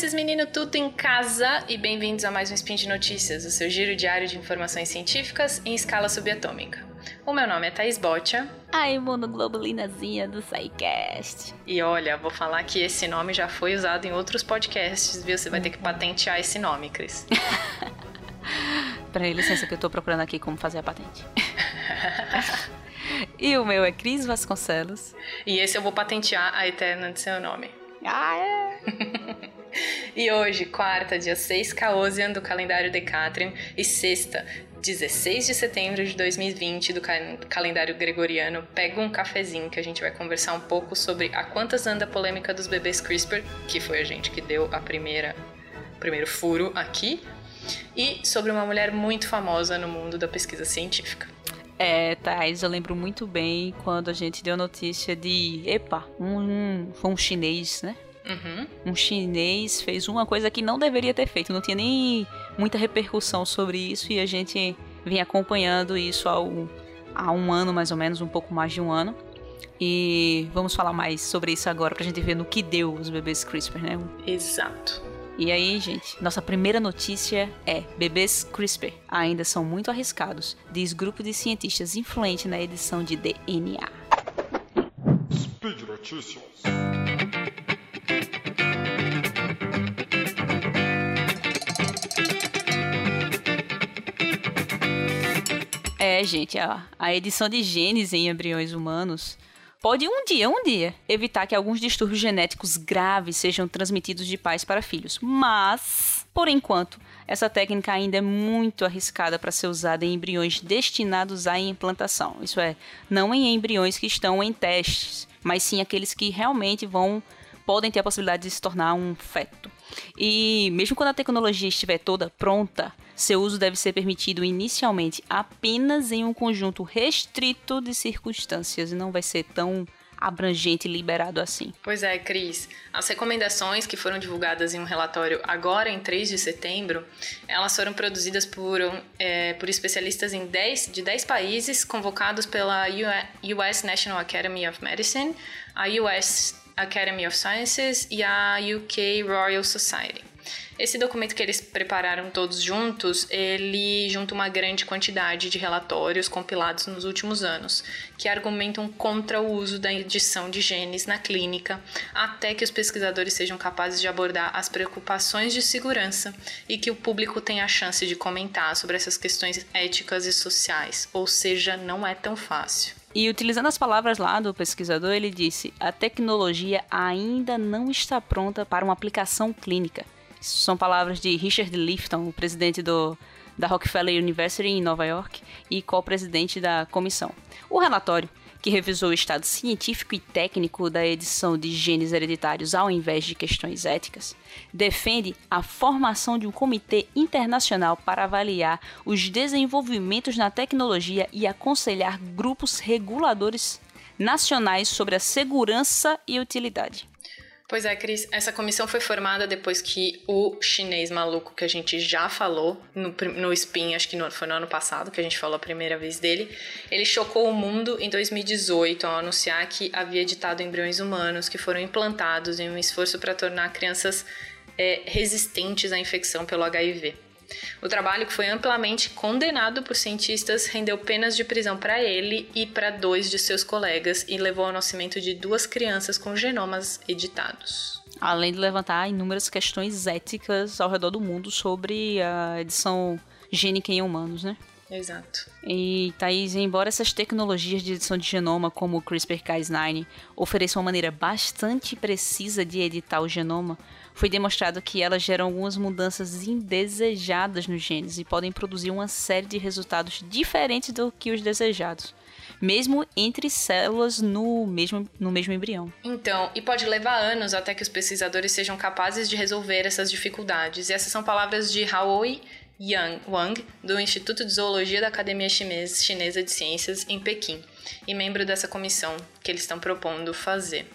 esses meninos tudo em casa e bem-vindos a mais um Spin de Notícias, o seu giro diário de informações científicas em escala subatômica. O meu nome é Thaís Botia. A imunoglobulinazinha do SciCast. E olha, vou falar que esse nome já foi usado em outros podcasts, viu? Você vai ter que patentear esse nome, Cris. Peraí, licença que eu tô procurando aqui como fazer a patente. e o meu é Cris Vasconcelos. E esse eu vou patentear a eterna de seu nome. Ah, é? e hoje, quarta, dia 6 Caosian do calendário Decatrium e sexta, 16 de setembro de 2020 do calendário gregoriano, pega um cafezinho que a gente vai conversar um pouco sobre a quantas anda a polêmica dos bebês CRISPR, que foi a gente que deu a primeira primeiro furo aqui, e sobre uma mulher muito famosa no mundo da pesquisa científica. É, Thais, eu lembro muito bem quando a gente deu notícia de, epa, um, um foi um chinês, né? Uhum. Um chinês fez uma coisa que não deveria ter feito, não tinha nem muita repercussão sobre isso e a gente vem acompanhando isso há um, há um ano, mais ou menos, um pouco mais de um ano. E vamos falar mais sobre isso agora pra gente ver no que deu os bebês CRISPR, né? Exato. E aí, gente, nossa primeira notícia é: bebês CRISPR ainda são muito arriscados, diz grupo de cientistas influente na edição de DNA. Speed Notícias. É, gente, a, a edição de genes em embriões humanos pode um dia, um dia, evitar que alguns distúrbios genéticos graves sejam transmitidos de pais para filhos. Mas, por enquanto, essa técnica ainda é muito arriscada para ser usada em embriões destinados à implantação. Isso é, não em embriões que estão em testes, mas sim aqueles que realmente vão podem ter a possibilidade de se tornar um feto. E mesmo quando a tecnologia estiver toda pronta, seu uso deve ser permitido inicialmente apenas em um conjunto restrito de circunstâncias e não vai ser tão abrangente e liberado assim. Pois é, Cris. As recomendações que foram divulgadas em um relatório agora, em 3 de setembro, elas foram produzidas por, é, por especialistas em 10, de 10 países, convocados pela US National Academy of Medicine, a US Academy of Sciences e a UK Royal Society. Esse documento que eles prepararam todos juntos, ele junta uma grande quantidade de relatórios compilados nos últimos anos, que argumentam contra o uso da edição de genes na clínica, até que os pesquisadores sejam capazes de abordar as preocupações de segurança e que o público tenha a chance de comentar sobre essas questões éticas e sociais, ou seja, não é tão fácil. E utilizando as palavras lá do pesquisador, ele disse: a tecnologia ainda não está pronta para uma aplicação clínica. São palavras de Richard Lifton, o presidente do, da Rockefeller University em Nova York e co-presidente da comissão. O relatório que revisou o estado científico e técnico da edição de genes hereditários ao invés de questões éticas, defende a formação de um comitê internacional para avaliar os desenvolvimentos na tecnologia e aconselhar grupos reguladores nacionais sobre a segurança e utilidade. Pois é, Cris, essa comissão foi formada depois que o chinês maluco que a gente já falou no, no Spin, acho que no, foi no ano passado que a gente falou a primeira vez dele, ele chocou o mundo em 2018 ao anunciar que havia editado embriões humanos que foram implantados em um esforço para tornar crianças é, resistentes à infecção pelo HIV. O trabalho, que foi amplamente condenado por cientistas, rendeu penas de prisão para ele e para dois de seus colegas e levou ao nascimento de duas crianças com genomas editados. Além de levantar inúmeras questões éticas ao redor do mundo sobre a edição gênica em humanos, né? Exato. E, Thaís, embora essas tecnologias de edição de genoma, como o CRISPR-Cas9, ofereçam uma maneira bastante precisa de editar o genoma, foi demonstrado que elas geram algumas mudanças indesejadas nos genes e podem produzir uma série de resultados diferentes do que os desejados mesmo entre células no mesmo, no mesmo embrião. Então, e pode levar anos até que os pesquisadores sejam capazes de resolver essas dificuldades. E essas são palavras de Haoi Yang Wang, do Instituto de Zoologia da Academia Chinesa de Ciências, em Pequim, e membro dessa comissão que eles estão propondo fazer.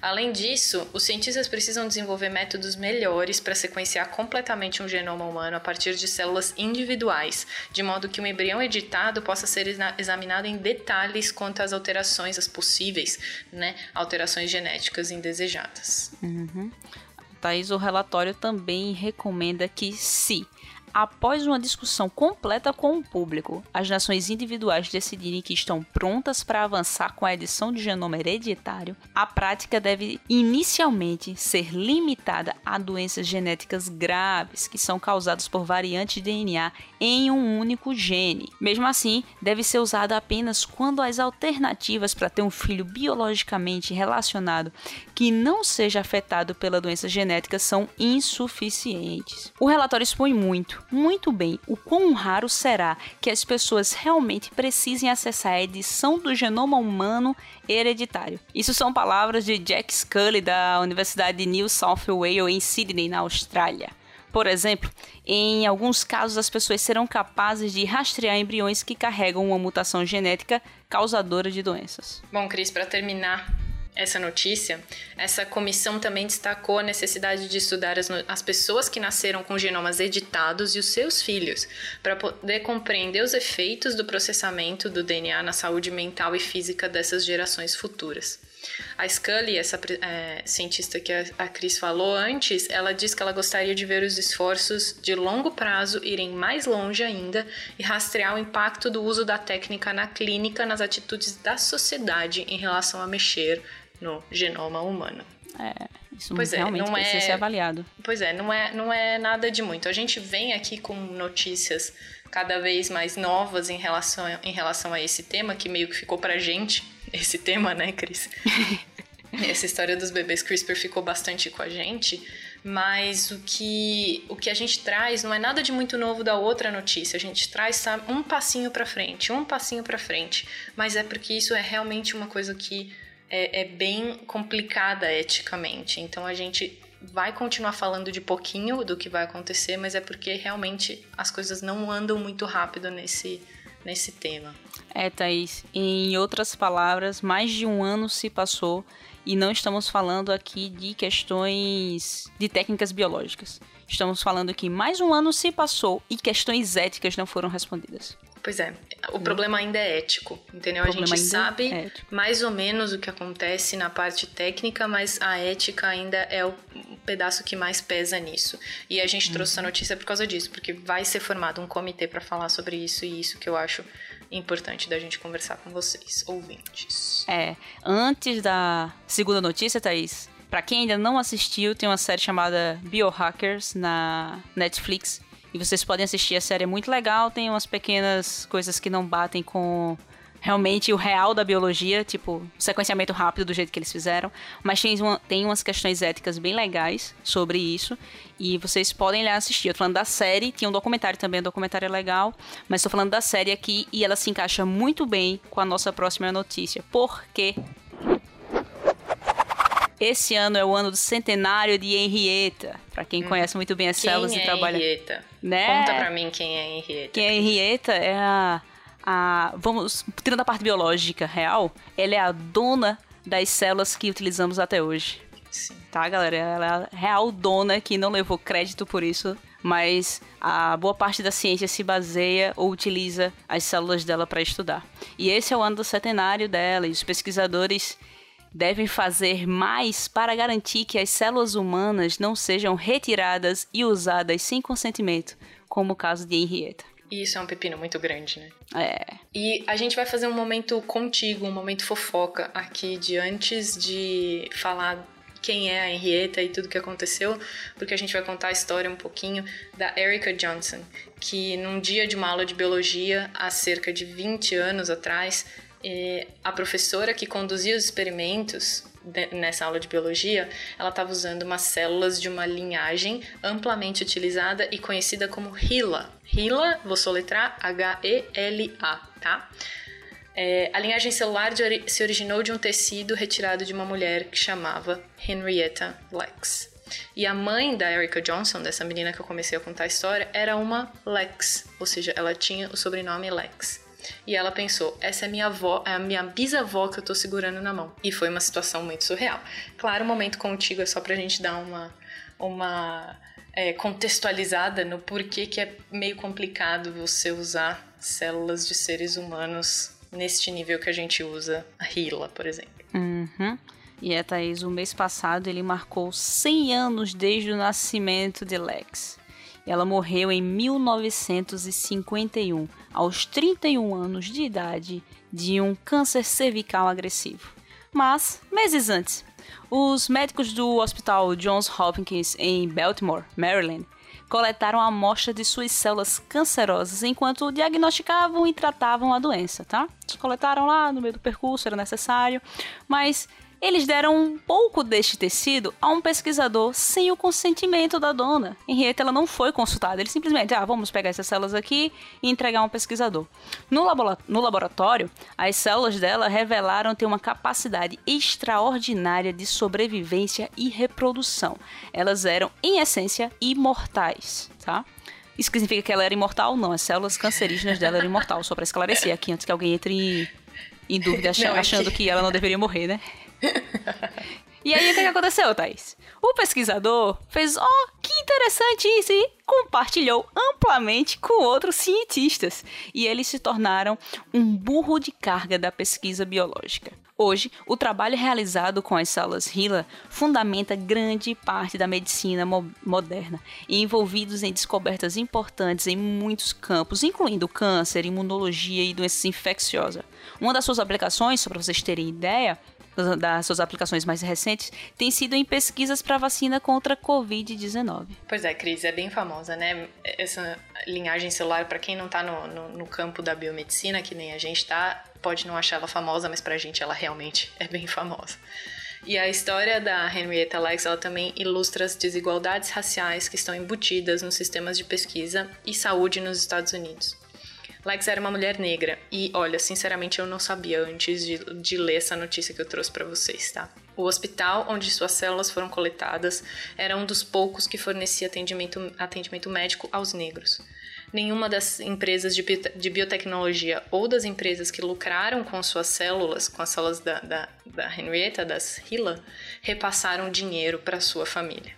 Além disso, os cientistas precisam desenvolver métodos melhores para sequenciar completamente um genoma humano a partir de células individuais, de modo que o embrião editado possa ser examinado em detalhes quanto às alterações, as possíveis né, alterações genéticas indesejadas. Uhum. Thaís, o relatório também recomenda que se Após uma discussão completa com o público, as nações individuais decidirem que estão prontas para avançar com a edição de genoma hereditário, a prática deve inicialmente ser limitada a doenças genéticas graves que são causadas por variantes de DNA em um único gene. Mesmo assim, deve ser usada apenas quando as alternativas para ter um filho biologicamente relacionado que não seja afetado pela doença genética são insuficientes. O relatório expõe muito muito bem o quão raro será que as pessoas realmente precisem acessar a edição do genoma humano hereditário. Isso são palavras de Jack Scully da Universidade de New South Wales em Sydney, na Austrália. Por exemplo, em alguns casos as pessoas serão capazes de rastrear embriões que carregam uma mutação genética causadora de doenças. Bom, Cris, para terminar, essa notícia, essa comissão também destacou a necessidade de estudar as, as pessoas que nasceram com genomas editados e os seus filhos, para poder compreender os efeitos do processamento do DNA na saúde mental e física dessas gerações futuras. A Scully, essa é, cientista que a, a Cris falou antes, ela diz que ela gostaria de ver os esforços de longo prazo irem mais longe ainda e rastrear o impacto do uso da técnica na clínica nas atitudes da sociedade em relação a mexer no genoma humano. É, isso pois realmente é, não precisa é, ser avaliado. Pois é, não é, não é nada de muito. A gente vem aqui com notícias cada vez mais novas em relação, em relação a esse tema, que meio que ficou pra gente, esse tema, né, Cris? Essa história dos bebês CRISPR ficou bastante com a gente, mas o que, o que a gente traz não é nada de muito novo da outra notícia. A gente traz sabe, um passinho para frente, um passinho para frente, mas é porque isso é realmente uma coisa que é, é bem complicada eticamente. Então a gente vai continuar falando de pouquinho do que vai acontecer, mas é porque realmente as coisas não andam muito rápido nesse, nesse tema. É, Thaís. Em outras palavras, mais de um ano se passou e não estamos falando aqui de questões de técnicas biológicas. Estamos falando que mais um ano se passou e questões éticas não foram respondidas. Pois é, o hum. problema ainda é ético, entendeu? A gente sabe é mais ou menos o que acontece na parte técnica, mas a ética ainda é o pedaço que mais pesa nisso. E a gente uhum. trouxe essa notícia por causa disso, porque vai ser formado um comitê para falar sobre isso e isso que eu acho importante da gente conversar com vocês, ouvintes. É, antes da segunda notícia, Thaís, para quem ainda não assistiu, tem uma série chamada Biohackers na Netflix e vocês podem assistir, a série é muito legal, tem umas pequenas coisas que não batem com realmente o real da biologia, tipo, sequenciamento rápido do jeito que eles fizeram, mas tem, uma, tem umas questões éticas bem legais sobre isso, e vocês podem lá assistir. Eu tô falando da série, tinha um documentário também, um documentário é legal, mas tô falando da série aqui, e ela se encaixa muito bem com a nossa próxima notícia, porque esse ano é o ano do centenário de Henrietta. Para quem hum. conhece muito bem as quem células é e trabalha. Henrietta? Né? Conta pra mim quem é Henrietta. Quem é Henrietta é a, a. Vamos. Tirando a parte biológica real, ela é a dona das células que utilizamos até hoje. Sim. Tá, galera? Ela é a real dona que não levou crédito por isso, mas a boa parte da ciência se baseia ou utiliza as células dela para estudar. E esse é o ano do centenário dela, e os pesquisadores devem fazer mais para garantir que as células humanas não sejam retiradas e usadas sem consentimento, como o caso de Henrietta. Isso é um pepino muito grande, né? É. E a gente vai fazer um momento contigo, um momento fofoca aqui de antes de falar quem é a Henrietta e tudo que aconteceu, porque a gente vai contar a história um pouquinho da Erica Johnson, que num dia de uma aula de biologia, há cerca de 20 anos atrás, e a professora que conduzia os experimentos nessa aula de biologia, ela estava usando umas células de uma linhagem amplamente utilizada e conhecida como HeLa. HeLa, vou soletrar H-E-L-A, tá? É, a linhagem celular de, se originou de um tecido retirado de uma mulher que chamava Henrietta Lex. E a mãe da Erica Johnson, dessa menina que eu comecei a contar a história, era uma Lex, ou seja, ela tinha o sobrenome Lex. E ela pensou: essa é minha avó, é a minha bisavó que eu tô segurando na mão. E foi uma situação muito surreal. Claro, o momento contigo é só pra gente dar uma, uma é, contextualizada no porquê que é meio complicado você usar células de seres humanos neste nível que a gente usa a Hila, por exemplo. Uhum. E é, Thaís, o mês passado ele marcou 100 anos desde o nascimento de Lex. Ela morreu em 1951, aos 31 anos de idade, de um câncer cervical agressivo. Mas, meses antes, os médicos do Hospital Johns Hopkins em Baltimore, Maryland, coletaram a amostra de suas células cancerosas enquanto diagnosticavam e tratavam a doença, tá? Coletaram lá no meio do percurso, era necessário, mas eles deram um pouco deste tecido a um pesquisador sem o consentimento da dona. Henrietta ela não foi consultada, eles simplesmente, ah, vamos pegar essas células aqui e entregar a um pesquisador. No, no laboratório, as células dela revelaram ter uma capacidade extraordinária de sobrevivência e reprodução. Elas eram, em essência, imortais, tá? Isso significa que ela era imortal? Não, as células cancerígenas dela eram imortais, só para esclarecer aqui, antes que alguém entre em dúvida, achando, não, é achando que ela não deveria morrer, né? e aí, o que, aconteceu, Thaís? O pesquisador fez, ó, oh, que interessante isso, e compartilhou amplamente com outros cientistas. E eles se tornaram um burro de carga da pesquisa biológica. Hoje, o trabalho realizado com as células HeLa fundamenta grande parte da medicina mo moderna, envolvidos em descobertas importantes em muitos campos, incluindo câncer, imunologia e doenças infecciosas. Uma das suas aplicações, só para vocês terem ideia, das suas aplicações mais recentes tem sido em pesquisas para vacina contra Covid-19. Pois é, Cris, é bem famosa, né? Essa linhagem celular, para quem não está no, no, no, campo da biomedicina, que nem a gente está, pode não achar ela famosa, mas para a gente ela realmente é bem famosa. E a história da Henrietta Lacks ela também ilustra as desigualdades raciais que estão embutidas nos sistemas de pesquisa e saúde nos Estados Unidos. Lex era uma mulher negra. E olha, sinceramente eu não sabia antes de, de ler essa notícia que eu trouxe para vocês, tá? O hospital onde suas células foram coletadas era um dos poucos que fornecia atendimento, atendimento médico aos negros nenhuma das empresas de, de biotecnologia ou das empresas que lucraram com suas células, com as células da, da, da Henrietta, das Hila, repassaram dinheiro para sua família.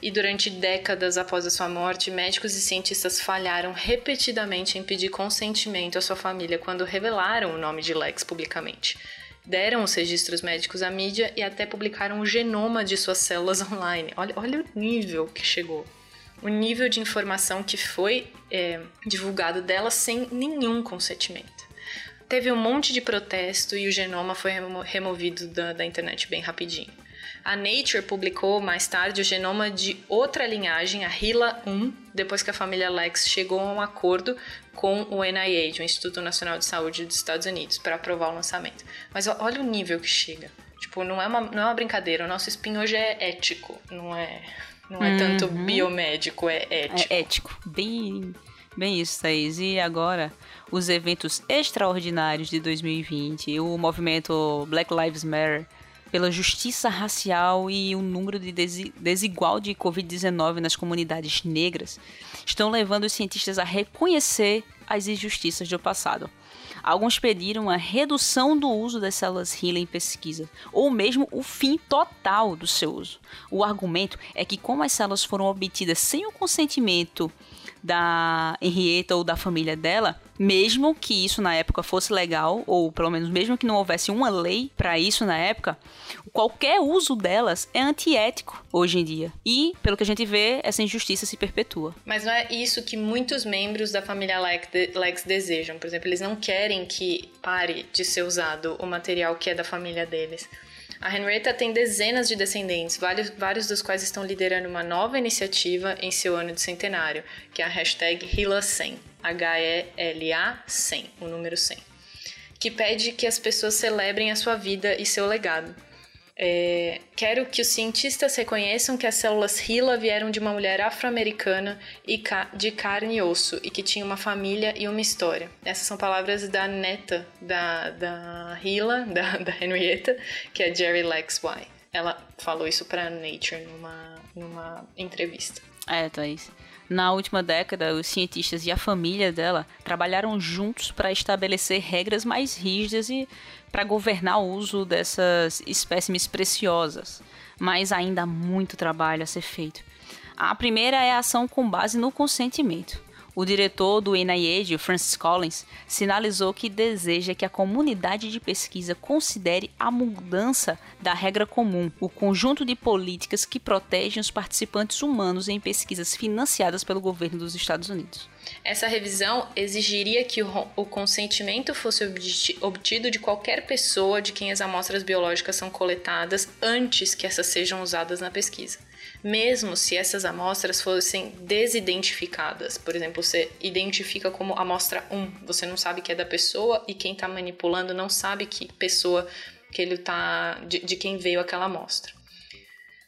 E durante décadas após a sua morte, médicos e cientistas falharam repetidamente em pedir consentimento à sua família quando revelaram o nome de Lex publicamente. Deram os registros médicos à mídia e até publicaram o genoma de suas células online. Olha, olha o nível que chegou o nível de informação que foi é, divulgado dela sem nenhum consentimento. Teve um monte de protesto e o genoma foi removido da, da internet bem rapidinho. A Nature publicou mais tarde o genoma de outra linhagem, a HeLa-1, depois que a família Lex chegou a um acordo com o NIH, o Instituto Nacional de Saúde dos Estados Unidos, para aprovar o lançamento. Mas olha o nível que chega. Tipo, não é uma, não é uma brincadeira. O nosso spin hoje é ético, não é não é tanto uhum. biomédico, é ético. É ético. Bem, bem isso, Thaís. E agora, os eventos extraordinários de 2020, o movimento Black Lives Matter pela justiça racial e o número de desigual de Covid-19 nas comunidades negras estão levando os cientistas a reconhecer as injustiças do passado. Alguns pediram a redução do uso das células HeLa em pesquisa, ou mesmo o fim total do seu uso. O argumento é que, como as células foram obtidas sem o consentimento da Henrietta ou da família dela, mesmo que isso na época fosse legal, ou pelo menos mesmo que não houvesse uma lei para isso na época, qualquer uso delas é antiético hoje em dia. E, pelo que a gente vê, essa injustiça se perpetua. Mas não é isso que muitos membros da família Lex desejam. Por exemplo, eles não querem que pare de ser usado o material que é da família deles. A Henrietta tem dezenas de descendentes, vários, vários dos quais estão liderando uma nova iniciativa em seu ano de centenário, que é a hashtag HILA100, H-E-L-A 100, o número 100, que pede que as pessoas celebrem a sua vida e seu legado. É, quero que os cientistas reconheçam que as células HeLa vieram de uma mulher afro-americana e de carne e osso e que tinha uma família e uma história. Essas são palavras da neta da, da da, da Henrietta, que é Jerry Lex Y. Ela falou isso para Nature numa, numa entrevista. É, Thaís. Na última década, os cientistas e a família dela trabalharam juntos para estabelecer regras mais rígidas e para governar o uso dessas espécimes preciosas, mas ainda há muito trabalho a ser feito. A primeira é a ação com base no consentimento. O diretor do NIH, Francis Collins, sinalizou que deseja que a comunidade de pesquisa considere a mudança da regra comum, o conjunto de políticas que protegem os participantes humanos em pesquisas financiadas pelo governo dos Estados Unidos. Essa revisão exigiria que o, consentimento fosse obtido de qualquer pessoa de quem as amostras biológicas são coletadas antes que essas sejam usadas na pesquisa. Mesmo se essas amostras fossem desidentificadas, por exemplo, você identifica como amostra 1, você não sabe que é da pessoa e quem está manipulando não sabe que pessoa que ele tá de, de quem veio aquela amostra.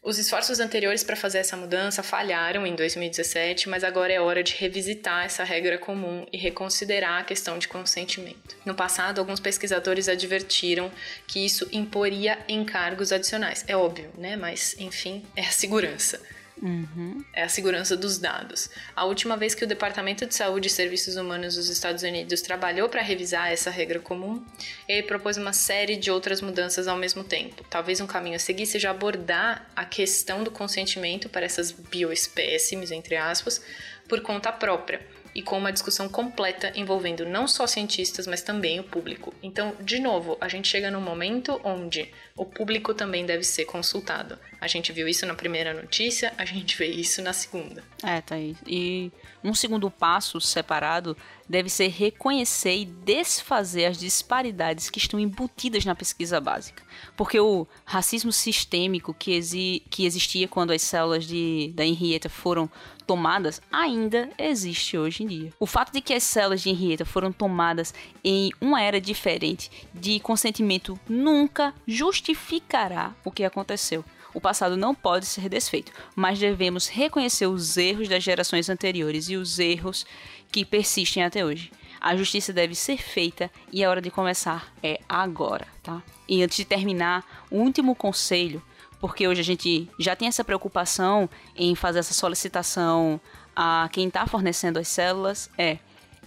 Os esforços anteriores para fazer essa mudança falharam em 2017, mas agora é hora de revisitar essa regra comum e reconsiderar a questão de consentimento. No passado, alguns pesquisadores advertiram que isso imporia encargos adicionais. É óbvio, né? Mas, enfim, é a segurança. Uhum. É a segurança dos dados. A última vez que o Departamento de Saúde e Serviços Humanos dos Estados Unidos trabalhou para revisar essa regra comum, ele propôs uma série de outras mudanças ao mesmo tempo. Talvez um caminho a seguir seja abordar a questão do consentimento para essas bioespécimes, entre aspas, por conta própria e com uma discussão completa envolvendo não só cientistas, mas também o público. Então, de novo, a gente chega num momento onde o público também deve ser consultado. A gente viu isso na primeira notícia, a gente vê isso na segunda. É, tá aí. E um segundo passo separado deve ser reconhecer e desfazer as disparidades que estão embutidas na pesquisa básica. Porque o racismo sistêmico que, exi que existia quando as células de, da Henrietta foram tomadas ainda existe hoje em dia. O fato de que as células de Henrietta foram tomadas em uma era diferente de consentimento nunca justificará o que aconteceu. O passado não pode ser desfeito, mas devemos reconhecer os erros das gerações anteriores e os erros que persistem até hoje. A justiça deve ser feita e a hora de começar é agora, tá? E antes de terminar, o último conselho, porque hoje a gente já tem essa preocupação em fazer essa solicitação a quem está fornecendo as células, é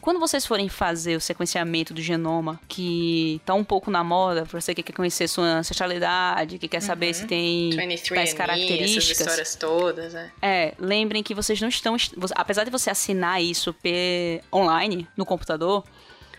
quando vocês forem fazer o sequenciamento do genoma, que tá um pouco na moda, pra você que quer conhecer sua ancestralidade, que quer saber uhum. se tem tais características. Essas histórias todas, é. É, lembrem que vocês não estão. Apesar de você assinar isso online, no computador,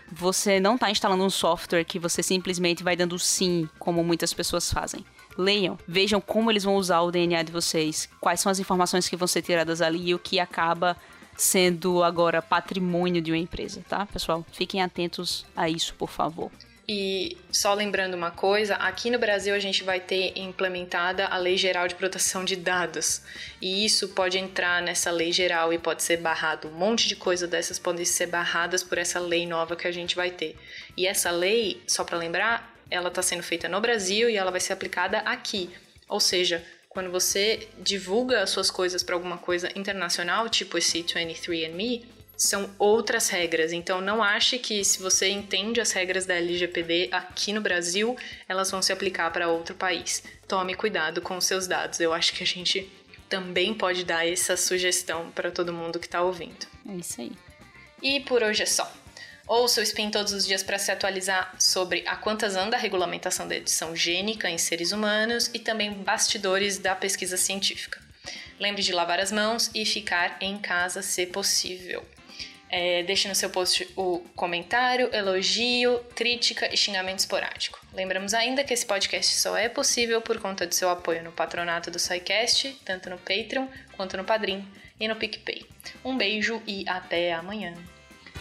você não está instalando um software que você simplesmente vai dando sim, como muitas pessoas fazem. Leiam, vejam como eles vão usar o DNA de vocês, quais são as informações que vão ser tiradas ali e o que acaba sendo agora patrimônio de uma empresa, tá, pessoal? Fiquem atentos a isso, por favor. E só lembrando uma coisa, aqui no Brasil a gente vai ter implementada a Lei Geral de Proteção de Dados. E isso pode entrar nessa lei geral e pode ser barrado. Um monte de coisa dessas podem ser barradas por essa lei nova que a gente vai ter. E essa lei, só para lembrar, ela está sendo feita no Brasil e ela vai ser aplicada aqui. Ou seja, quando você divulga as suas coisas para alguma coisa internacional, tipo esse 23andMe, são outras regras. Então não ache que se você entende as regras da LGPD aqui no Brasil, elas vão se aplicar para outro país. Tome cuidado com os seus dados. Eu acho que a gente também pode dar essa sugestão para todo mundo que está ouvindo. É isso aí. E por hoje é só. Ouça o Spin todos os dias para se atualizar sobre a quantas anda a regulamentação da edição gênica em seres humanos e também bastidores da pesquisa científica. Lembre de lavar as mãos e ficar em casa se possível. É, deixe no seu post o comentário, elogio, crítica e xingamento esporádico. Lembramos ainda que esse podcast só é possível por conta do seu apoio no patronato do SciCast, tanto no Patreon quanto no Padrim e no PicPay. Um beijo e até amanhã!